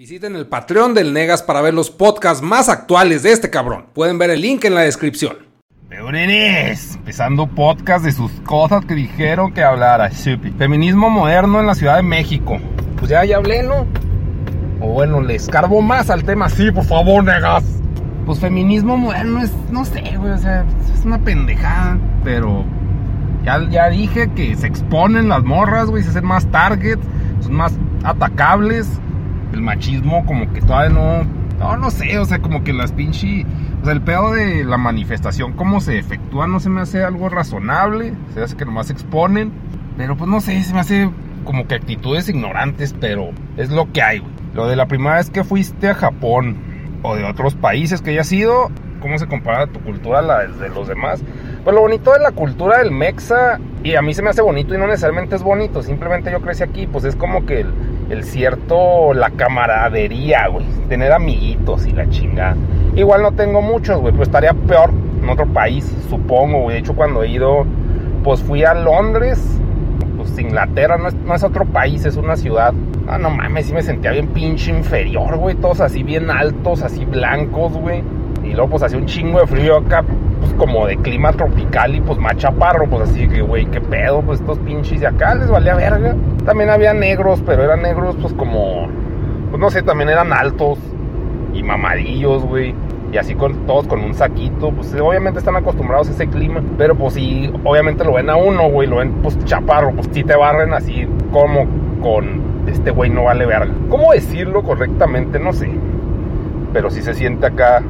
Visiten el Patreon del Negas para ver los podcasts más actuales de este cabrón. Pueden ver el link en la descripción. Peoneres, empezando podcast de sus cosas que dijeron que hablara. Feminismo moderno en la Ciudad de México. Pues ya, ya hablé, ¿no? O bueno, le escarbo más al tema. Sí, por favor, negas. Pues feminismo moderno es, no sé, güey, o sea, es una pendejada. Pero ya, ya dije que se exponen las morras, güey, se hacen más targets, son más atacables el machismo como que todavía no, no, no sé, o sea, como que las pinches, o sea, el pedo de la manifestación, cómo se efectúa, no se me hace algo razonable, se hace que nomás exponen, pero pues no sé, se me hace como que actitudes ignorantes, pero es lo que hay, güey. Lo de la primera vez que fuiste a Japón o de otros países que hayas ido, ¿cómo se compara tu cultura a la de los demás? Pues lo bonito de la cultura del mexa, y a mí se me hace bonito y no necesariamente es bonito, simplemente yo crecí aquí, pues es como que el, el cierto, la camaradería, güey. Tener amiguitos y la chingada. Igual no tengo muchos, güey, pues estaría peor en otro país, supongo, güey. De hecho, cuando he ido, pues fui a Londres, pues Inglaterra no es, no es otro país, es una ciudad. Ah, no mames, sí me sentía bien pinche inferior, güey. Todos así bien altos, así blancos, güey. Y luego, pues hacía un chingo de frío acá, pues como de clima tropical y pues más chaparro, pues así que, güey, qué pedo, pues estos pinches de acá les valía verga. También había negros, pero eran negros, pues como, pues no sé, también eran altos y mamadillos, güey. Y así con todos con un saquito, pues obviamente están acostumbrados a ese clima, pero pues sí, obviamente lo ven a uno, güey, lo ven pues chaparro, pues si te barren así como con este güey no vale verga. ¿Cómo decirlo correctamente? No sé. Pero sí se siente acá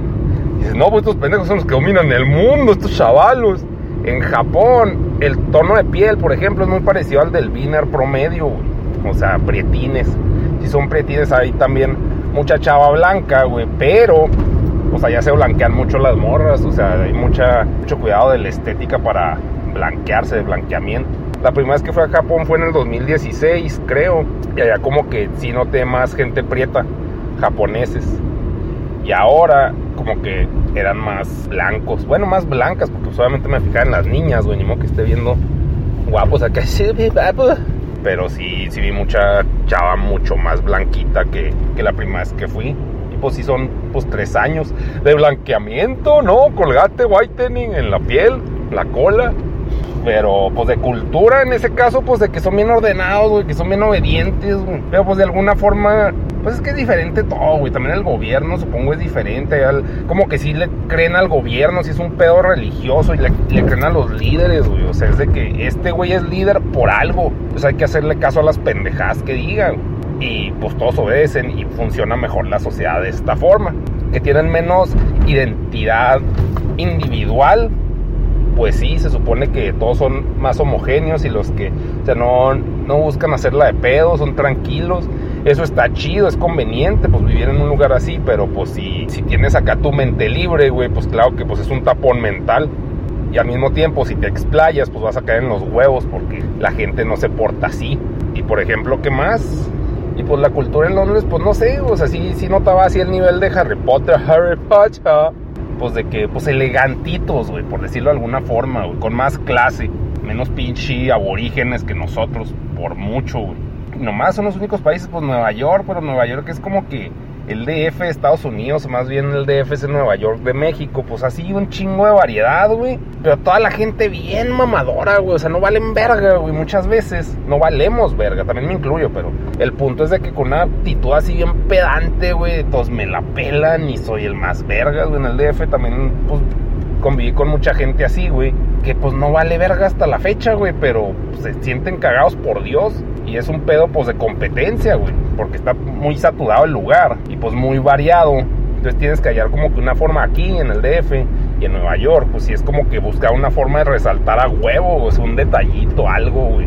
dices, no, pues estos pendejos son los que dominan el mundo, estos chavalos. En Japón, el tono de piel, por ejemplo, es muy parecido al del Wiener promedio. O sea, prietines. Si son prietines, hay también mucha chava blanca, güey. Pero, o sea, ya se blanquean mucho las morras. O sea, hay mucha, mucho cuidado de la estética para blanquearse, de blanqueamiento. La primera vez que fui a Japón fue en el 2016, creo. Y allá como que sí noté más gente prieta, japoneses. Y ahora como que eran más blancos. Bueno, más blancas, porque solamente me fijaba en las niñas, güey. Ni modo que esté viendo guapos acá. Pero sí, sí vi mucha chava mucho más blanquita que, que la primera vez que fui. Y pues sí son pues tres años de blanqueamiento, ¿no? Colgate, whitening en la piel, la cola. Pero pues de cultura en ese caso, pues de que son bien ordenados, güey, que son bien obedientes, güey. Pero pues de alguna forma pues es que es diferente todo, güey. También el gobierno, supongo, es diferente. como que sí le creen al gobierno, si es un pedo religioso y le, creen a los líderes, güey. O sea, es de que este güey es líder por algo. Pues hay que hacerle caso a las pendejadas que digan. Y pues todos obedecen y funciona mejor la sociedad de esta forma. Que tienen menos identidad individual pues sí, se supone que todos son más homogéneos y los que, o sea, no, no buscan hacerla de pedo, son tranquilos. Eso está chido, es conveniente, pues vivir en un lugar así, pero pues si, si tienes acá tu mente libre, güey, pues claro que pues es un tapón mental. Y al mismo tiempo, si te explayas, pues vas a caer en los huevos porque la gente no se porta así. Y por ejemplo, ¿qué más? Y pues la cultura en Londres, pues no sé, o sea, sí, sí notaba así el nivel de Harry Potter, Harry Potter pues de que, pues elegantitos, güey, por decirlo de alguna forma, güey, con más clase, menos pinche aborígenes que nosotros, por mucho, güey. Nomás son los únicos países, pues Nueva York, pero Nueva York es como que el DF de Estados Unidos, más bien el DF es en Nueva York de México, pues así un chingo de variedad, güey. Pero toda la gente bien mamadora, güey, o sea, no valen verga, güey, muchas veces. No valemos verga, también me incluyo, pero el punto es de que con una actitud así bien pedante, güey, todos me la pelan y soy el más verga, güey. En el DF también, pues, conviví con mucha gente así, güey, que pues no vale verga hasta la fecha, güey, pero se sienten cagados por Dios y es un pedo pues de competencia, güey, porque está muy saturado el lugar y pues muy variado. Entonces tienes que hallar como que una forma aquí en el DF y en Nueva York, pues sí es como que buscar una forma de resaltar a huevo, o sea, un detallito, algo, güey.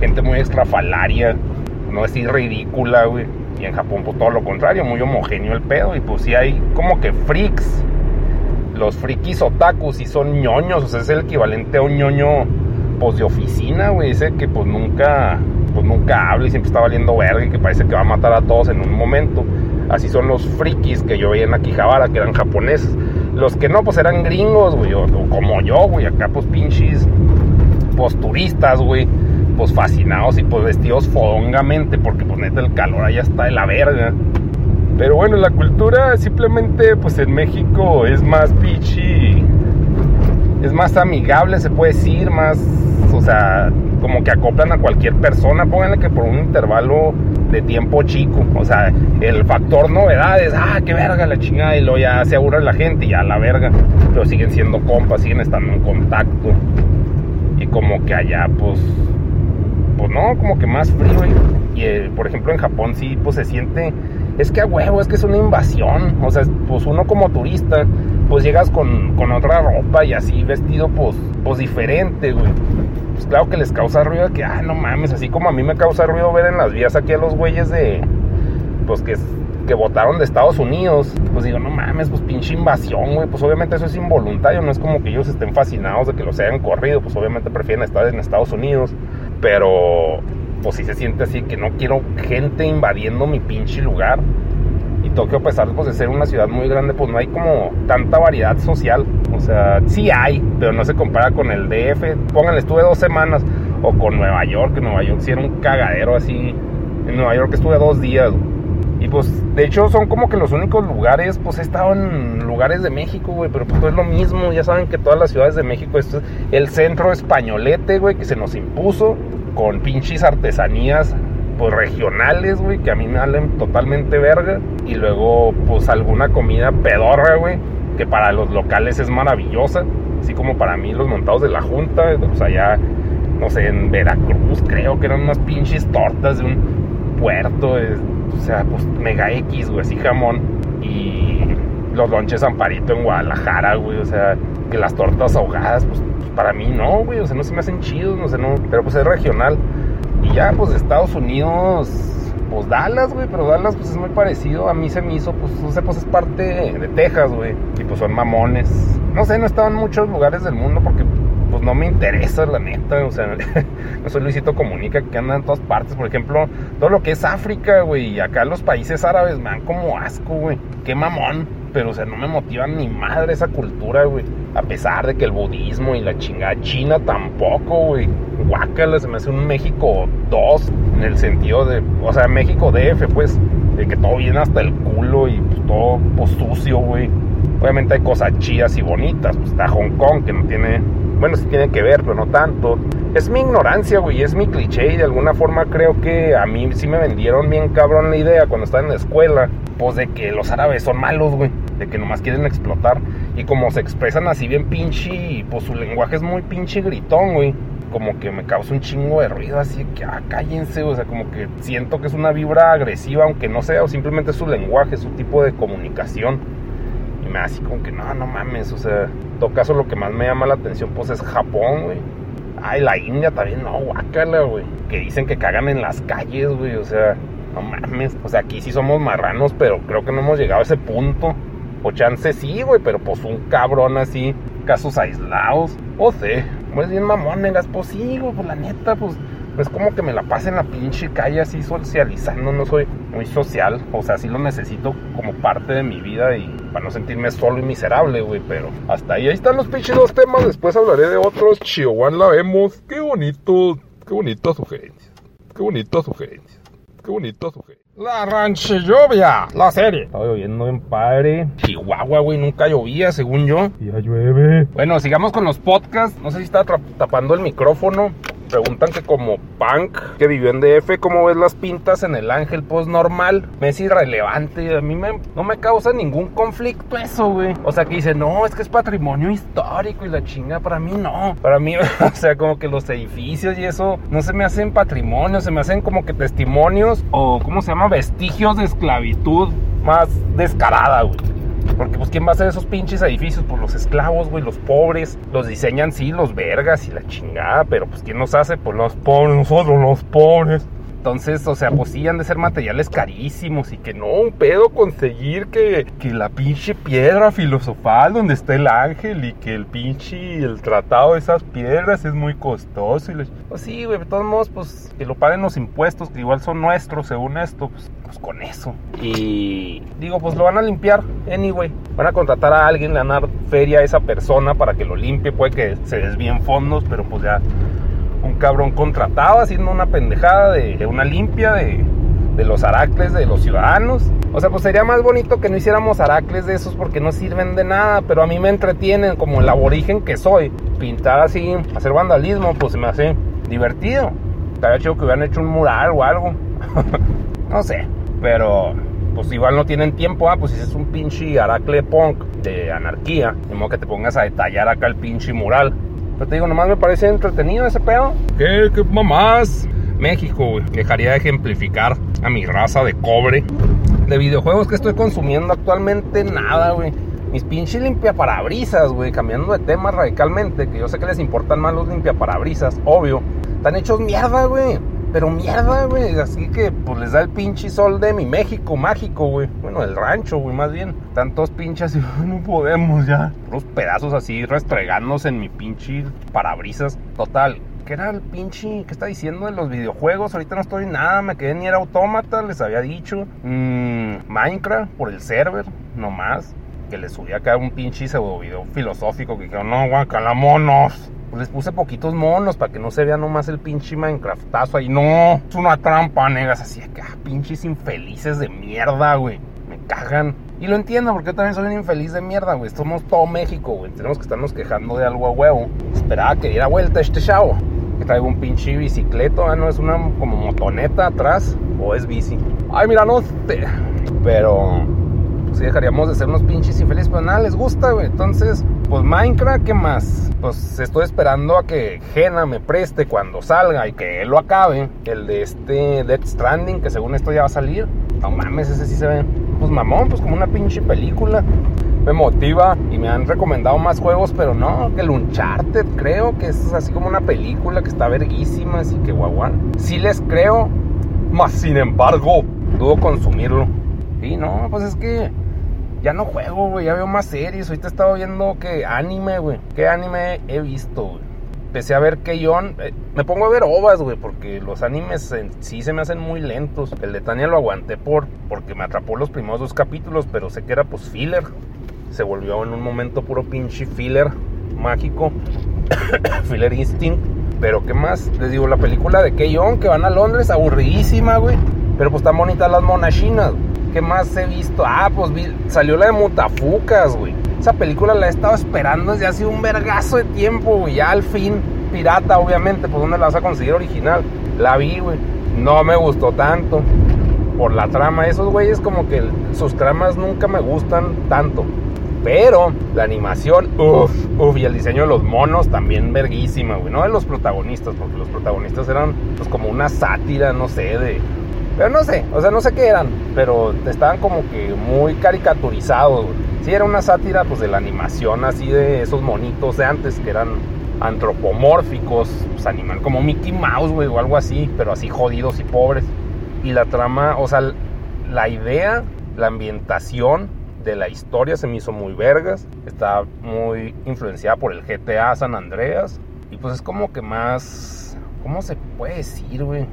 Gente muy extrafalaria, no es ridícula, güey. Y en Japón, pues todo lo contrario, muy homogéneo el pedo. Y pues sí hay como que freaks los frikis otakus y son ñoños, o sea, es el equivalente a un ñoño pues de oficina, güey, ese que pues nunca pues nunca habla y siempre está valiendo verga y que parece que va a matar a todos en un momento. Así son los frikis que yo veía en Akihabara, que eran japoneses. Los que no, pues eran gringos, güey, o, como yo, güey, acá pues pinches posturistas, güey, pues fascinados y pues vestidos fodongamente, porque pues neta el calor allá está de la verga. Pero bueno, la cultura simplemente, pues en México es más pichi, es más amigable, se puede decir, más, o sea, como que acoplan a cualquier persona, pónganle que por un intervalo de tiempo chico, o sea, el factor novedades, ah, qué verga la chingada, y luego ya se aburre la gente y ya la verga, pero siguen siendo compas, siguen estando en contacto, y como que allá, pues, pues no, como que más frío, y, y eh, por ejemplo en Japón sí, pues se siente es que a huevo, es que es una invasión. O sea, pues uno como turista, pues llegas con, con otra ropa y así vestido, pues, pues diferente, güey. Pues claro que les causa ruido que, ah, no mames, así como a mí me causa ruido ver en las vías aquí a los güeyes de, pues que, que votaron de Estados Unidos. Pues digo, no mames, pues pinche invasión, güey. Pues obviamente eso es involuntario, no es como que ellos estén fascinados de que los hayan corrido. Pues obviamente prefieren estar en Estados Unidos. Pero pues sí se siente así que no quiero gente invadiendo mi pinche lugar. Y Tokio, a pesar pues, de ser una ciudad muy grande, pues no hay como tanta variedad social. O sea, sí hay, pero no se compara con el DF. Pónganle, estuve dos semanas. O con Nueva York, Nueva York sí era un cagadero así. En Nueva York estuve dos días. Y pues, de hecho, son como que los únicos lugares, pues he estado en lugares de México, güey, pero pues es lo mismo. Ya saben que todas las ciudades de México, esto es el centro españolete, güey, que se nos impuso con pinches artesanías pues regionales, güey, que a mí me valen totalmente verga. Y luego, pues alguna comida pedorra, güey, que para los locales es maravillosa. Así como para mí los montados de la Junta, pues allá, no sé, en Veracruz creo que eran unas pinches tortas de un puerto, o sea, pues mega X, güey, así jamón. Y los lonches Amparito en Guadalajara, güey, o sea, que las tortas ahogadas, pues para mí no, güey, o sea, no se me hacen chidos, no sé, no, pero pues es regional. Y ya, pues Estados Unidos, pues Dallas, güey, pero Dallas pues es muy parecido, a mí se me hizo, pues, no sé, pues es parte de Texas, güey, y pues son mamones. No sé, no he estado en muchos lugares del mundo porque pues no me interesa, la neta. O sea, no soy Luisito Comunica que anda en todas partes. Por ejemplo, todo lo que es África, güey. Y acá los países árabes me dan como asco, güey. Qué mamón. Pero, o sea, no me motivan ni madre esa cultura, güey. A pesar de que el budismo y la chingada china tampoco, güey. Guácala, se me hace un México 2 en el sentido de, o sea, México DF, pues, de que todo viene hasta el culo y pues, todo pues, sucio, güey. Obviamente hay cosas chidas y bonitas. Pues está Hong Kong, que no tiene bueno, sí tiene que ver, pero no tanto. Es mi ignorancia, güey, es mi cliché y de alguna forma creo que a mí sí me vendieron bien cabrón la idea cuando estaba en la escuela, pues de que los árabes son malos, güey, de que nomás quieren explotar. Y como se expresan así bien pinche, pues su lenguaje es muy pinche gritón, güey. Como que me causa un chingo de ruido, así que, ah, cállense, o sea, como que siento que es una vibra agresiva, aunque no sea, o simplemente su lenguaje, su tipo de comunicación. Y me así como que, no, no mames, o sea, en todo caso lo que más me llama la atención pues es Japón, güey. Ay, la India también, no, guácala, güey. Que dicen que cagan en las calles, güey, o sea, no mames. O sea, aquí sí somos marranos, pero creo que no hemos llegado a ese punto. O chance sí, güey, pero pues un cabrón así, casos aislados. O sé, pues bien mamón, negas, pues sí, güey, pues la neta, pues es como que me la pase en la pinche calle así socializando, no soy muy social, o sea, sí lo necesito como parte de mi vida y para no sentirme solo y miserable, güey, pero hasta ahí, ahí están los pinches dos temas, después hablaré de otros, Chihuahua la vemos, qué bonito, qué bonito sugerencias, qué bonito sugerencias, qué bonito sugerencias. La ranchillovia, la serie. Estaba lloviendo en padre. Chihuahua, güey, nunca llovía, según yo. Ya llueve. Bueno, sigamos con los podcasts. No sé si estaba tapando el micrófono preguntan que como punk que vivió en DF, ¿cómo ves las pintas en el Ángel? Pues normal, me es irrelevante. A mí me, no me causa ningún conflicto eso, güey. O sea, que dice, no, es que es patrimonio histórico y la chinga, para mí no. Para mí, o sea, como que los edificios y eso no se me hacen patrimonio, se me hacen como que testimonios o, ¿cómo se llama? Vestigios de esclavitud más descarada, güey. Porque pues quién va a hacer esos pinches edificios, pues los esclavos, güey, los pobres, los diseñan sí, los vergas y la chingada, pero pues quién nos hace, pues los pobres, nosotros los pobres. Entonces, o sea, pues sí han de ser materiales carísimos y que no, un pedo conseguir que, que la pinche piedra filosofal donde está el ángel y que el pinche, el tratado de esas piedras es muy costoso. Y Pues sí, güey, de todos modos, pues que lo paguen los impuestos, que igual son nuestros según esto, pues con eso. Y digo, pues lo van a limpiar, anyway. Van a contratar a alguien, le van a dar feria a esa persona para que lo limpie, puede que se desvíen fondos, pero pues ya un cabrón contratado haciendo una pendejada de, una limpia de de los aracles de los ciudadanos. O sea, pues sería más bonito que no hiciéramos aracles de esos porque no sirven de nada, pero a mí me entretienen como el aborigen que soy. Pintar así, hacer vandalismo, pues se me hace divertido. Estaría chido que hubieran hecho un mural o algo. no sé, pero pues igual no tienen tiempo, ah, pues si es un pinche aracle punk de anarquía, de modo que te pongas a detallar acá el pinche mural. Pero te digo, nomás me parece entretenido ese pedo. ¿Qué, qué mamás? México, güey. Dejaría de ejemplificar a mi raza de cobre. De videojuegos que estoy consumiendo actualmente, nada, güey. Mis pinches limpiaparabrisas, güey, cambiando de tema radicalmente, que yo sé que les importan más los limpiaparabrisas, obvio. Están hechos mierda, güey. Pero mierda, güey. Así que pues les da el pinche sol de mi México mágico, güey. Bueno, el rancho, güey, más bien. Tantos pinches y no podemos ya. Unos pedazos así restregándose en mi pinche parabrisas. Total. ¿Qué era el pinche? ¿Qué está diciendo de los videojuegos? Ahorita no estoy nada, me quedé ni era autómata, les había dicho. Mm, Minecraft por el server, nomás. Que les subía acá un pinche pseudo video filosófico que dijeron, no, guacala monos. Les puse poquitos monos para que no se vea nomás el pinche Minecraftazo ahí. No, es una trampa, negas. Así que, ah, pinches infelices de mierda, güey. Me cagan. Y lo entiendo porque yo también soy un infeliz de mierda, güey. Somos todo México, güey. Tenemos que estarnos quejando de algo a huevo. Esperaba que diera vuelta este chavo. Que traigo un pinche bicicleto, ¿eh? ¿no? Es una como motoneta atrás. O es bici. Ay, mira, no. Pero si pues dejaríamos de ser unos pinches infelices, pero nada les gusta, güey. Entonces, pues Minecraft, ¿qué más? Pues estoy esperando a que Gena me preste cuando salga y que él lo acabe. El de este Dead Stranding, que según esto ya va a salir. No mames, ese sí se ve. Pues mamón, pues como una pinche película. Me motiva y me han recomendado más juegos, pero no, que el Uncharted creo que es así como una película que está verguísima, así que guaguán. Sí les creo, más sin embargo, dudo consumirlo. Y no, pues es que ya no juego, güey, ya veo más series. Ahorita he estado viendo que anime, güey. ¿Qué anime he visto, güey? Empecé a ver Keyon. Eh, me pongo a ver ovas, güey, porque los animes sí se me hacen muy lentos. El de Tania lo aguanté por, porque me atrapó los primeros dos capítulos, pero sé que era pues filler. Se volvió en un momento puro pinche filler mágico. filler Instinct. Pero ¿qué más? Les digo, la película de Keyon que van a Londres, aburridísima, güey. Pero pues están bonitas las monachinas. ¿Qué más he visto? Ah, pues salió la de Mutafucas, güey. Esa película la he estado esperando desde hace un vergazo de tiempo, güey. Ya al fin, pirata, obviamente, pues ¿dónde la vas a conseguir original? La vi, güey. No me gustó tanto. Por la trama, esos güeyes como que sus tramas nunca me gustan tanto. Pero la animación, uff, uff, y el diseño de los monos también verguísima, güey. No de los protagonistas, porque los protagonistas eran pues como una sátira, no sé, de, pero no sé, o sea, no sé qué eran, pero estaban como que muy caricaturizados. Sí, era una sátira pues de la animación así de esos monitos de antes que eran antropomórficos, pues animal como Mickey Mouse, güey, o algo así, pero así jodidos y pobres. Y la trama, o sea, la idea, la ambientación de la historia se me hizo muy vergas. Está muy influenciada por el GTA San Andreas. Y pues es como que más, ¿cómo se puede decir, güey?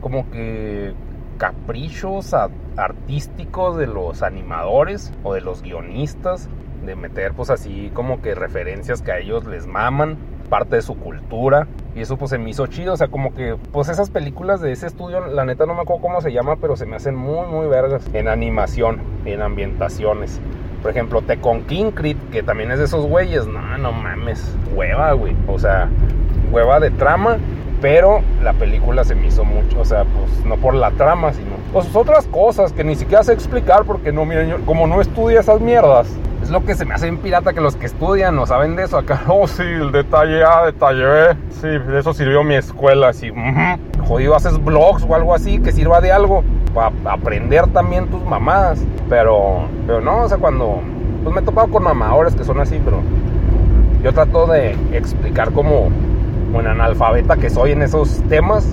Como que caprichos artísticos de los animadores o de los guionistas, de meter pues así como que referencias que a ellos les maman, parte de su cultura. Y eso pues se me hizo chido, o sea, como que pues esas películas de ese estudio, la neta no me acuerdo cómo se llama, pero se me hacen muy, muy vergas en animación, en ambientaciones. Por ejemplo, Tecon King Creed, que también es de esos güeyes, no, no mames, hueva, güey. O sea, hueva de trama pero la película se me hizo mucho, o sea, pues no por la trama, sino pues otras cosas que ni siquiera sé explicar porque no, miren, como no estudia esas mierdas. Es lo que se me hace en pirata que los que estudian no saben de eso. Acá, oh, sí, el detalle A, detalle B. Sí, de eso sirvió mi escuela. Así, jodido, haces blogs o algo así que sirva de algo para aprender también tus mamás. Pero, pero no, o sea, cuando. Pues me he topado con mamadores que son así, pero yo trato de explicar cómo bueno, analfabeta que soy en esos temas.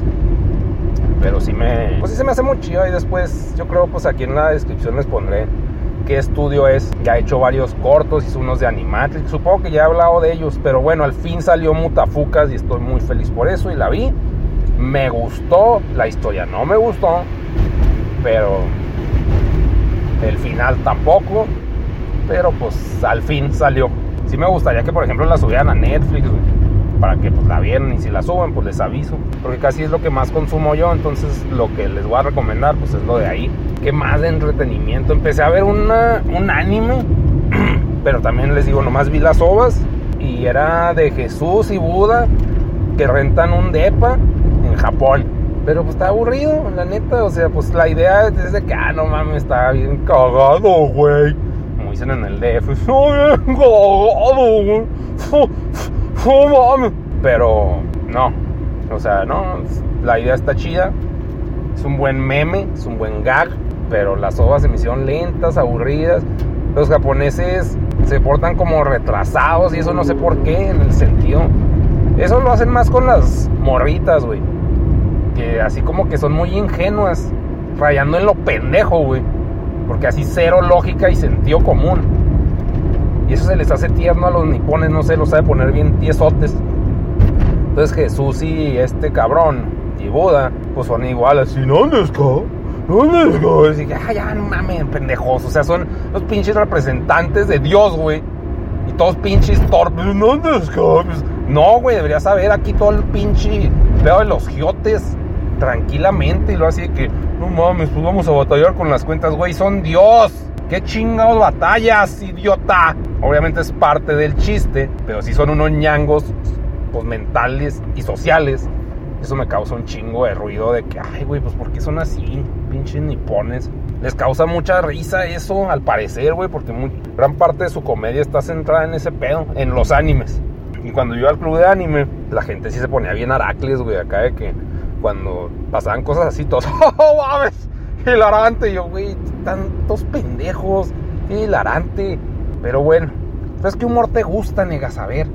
Pero sí me. Pues sí se me hace muy chido. Y después, yo creo, pues aquí en la descripción les pondré qué estudio es. Ya he hecho varios cortos, hice unos de Animatrix. Supongo que ya he hablado de ellos. Pero bueno, al fin salió Mutafucas y estoy muy feliz por eso. Y la vi. Me gustó. La historia no me gustó. Pero el final tampoco. Pero pues al fin salió. Sí me gustaría que, por ejemplo, la subieran a Netflix para que pues, la vieran y si la suben, pues les aviso. Porque casi es lo que más consumo yo, entonces lo que les voy a recomendar, pues es lo de ahí. ¿Qué más de entretenimiento? Empecé a ver una, un anime, pero también les digo, nomás vi las ovas y era de Jesús y Buda que rentan un depa en Japón. Pero pues está aburrido, la neta. O sea, pues la idea es de que, ah, no mames, está bien cagado, güey. Como dicen en el DF, está bien cagado, güey. Mames. Pero no, o sea, no. La idea está chida. Es un buen meme, es un buen gag. Pero las ovas se me hicieron lentas, aburridas. Los japoneses se portan como retrasados y eso no sé por qué, en el sentido. Eso lo hacen más con las morritas, güey. Que así como que son muy ingenuas, rayando en lo pendejo, güey. Porque así cero lógica y sentido común. Y eso se les hace tierno a los nipones, no sé, lo sabe poner bien tiesotes. Entonces Jesús y este cabrón y Buda, pues son iguales. ¿Y dónde está? ¿Dónde está? Y dije, ah, ya no mames, pendejos. O sea, son los pinches representantes de Dios, güey. Y todos pinches torpes. ¿Dónde está? Pues, no, güey, deberías saber aquí todo el pinche pedo de los giotes tranquilamente. Y lo así de que, no mames, pues vamos a batallar con las cuentas, güey. Son Dios. ¿Qué chingados batallas, idiota? Obviamente es parte del chiste, pero si son unos ñangos pues, mentales y sociales, eso me causa un chingo de ruido de que, ay, güey, pues ¿por qué son así? Pinches nipones. Les causa mucha risa eso, al parecer, güey, porque gran parte de su comedia está centrada en ese pedo, en los animes. Y cuando yo iba al club de anime, la gente sí se ponía bien aracles, güey, acá de que cuando pasaban cosas así, todos, ¡oh, mames! Hilarante. Yo, güey, tantos pendejos, qué hilarante. Pero bueno, ¿sabes qué humor te gusta, negas? A ver,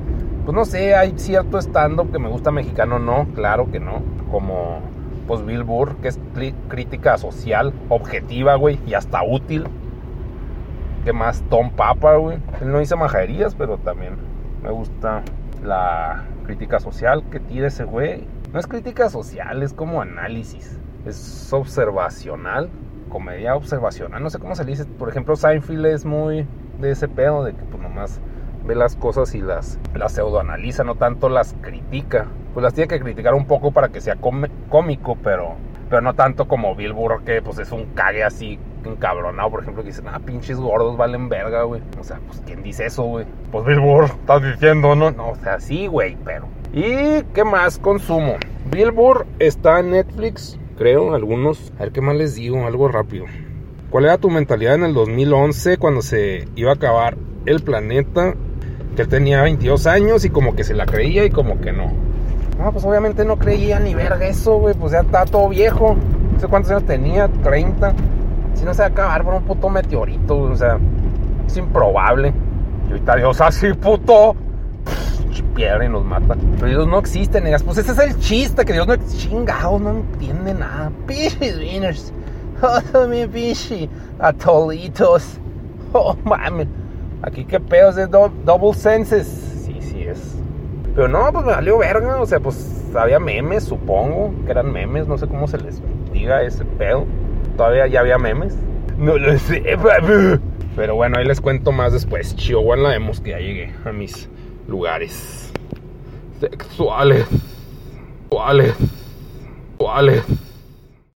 pues no sé, hay cierto stand-up que me gusta mexicano, no, claro que no. Como, pues Bill Burr, que es crítica social, objetiva, güey, y hasta útil. ¿Qué más? Tom Papa, güey. Él no dice majaderías, pero también me gusta la crítica social que tira ese güey. No es crítica social, es como análisis. Es observacional, comedia observacional. No sé cómo se dice. Por ejemplo, Seinfeld es muy de ese pedo, de que pues nomás ve las cosas y las, las pseudoanaliza, no tanto las critica. Pues las tiene que criticar un poco para que sea cómico, pero, pero no tanto como Bill Burr, que pues es un cague así encabronado, por ejemplo, que dicen, ah, pinches gordos valen verga, güey. O sea, pues, ¿quién dice eso, güey? Pues Bill Burr, estás diciendo, ¿no? No, o sea, sí, güey, pero... ¿Y qué más consumo? Bill está en Netflix, creo, algunos. A ver qué más les digo, algo rápido. ¿Cuál era tu mentalidad en el 2011 cuando se iba a acabar el planeta? Que él tenía 22 años y como que se la creía y como que no. No, pues obviamente no creía ni verga eso, güey. Pues ya está todo viejo. No sé cuántos años tenía, 30. Si no se va a acabar por un puto meteorito, O sea, es improbable. Y ahorita Dios así, puto. Piedra y nos mata. Pero Dios no existe, negas. Pues ese es el chiste, que Dios no existe. Chingado, no entiende nada. Pichis winners. Oh, mi pichi. Atolitos. Oh, mames. Aquí qué pedo es de double senses. Sí, sí es. Pero no, pues me valió verga. O sea, pues había memes, supongo que eran memes. No sé cómo se les diga ese pedo. Todavía ya había memes. No lo sé, Pero bueno, ahí les cuento más después. Chihuahua la vemos que ya llegué a mis lugares sexuales. Sexuales. Sexuales.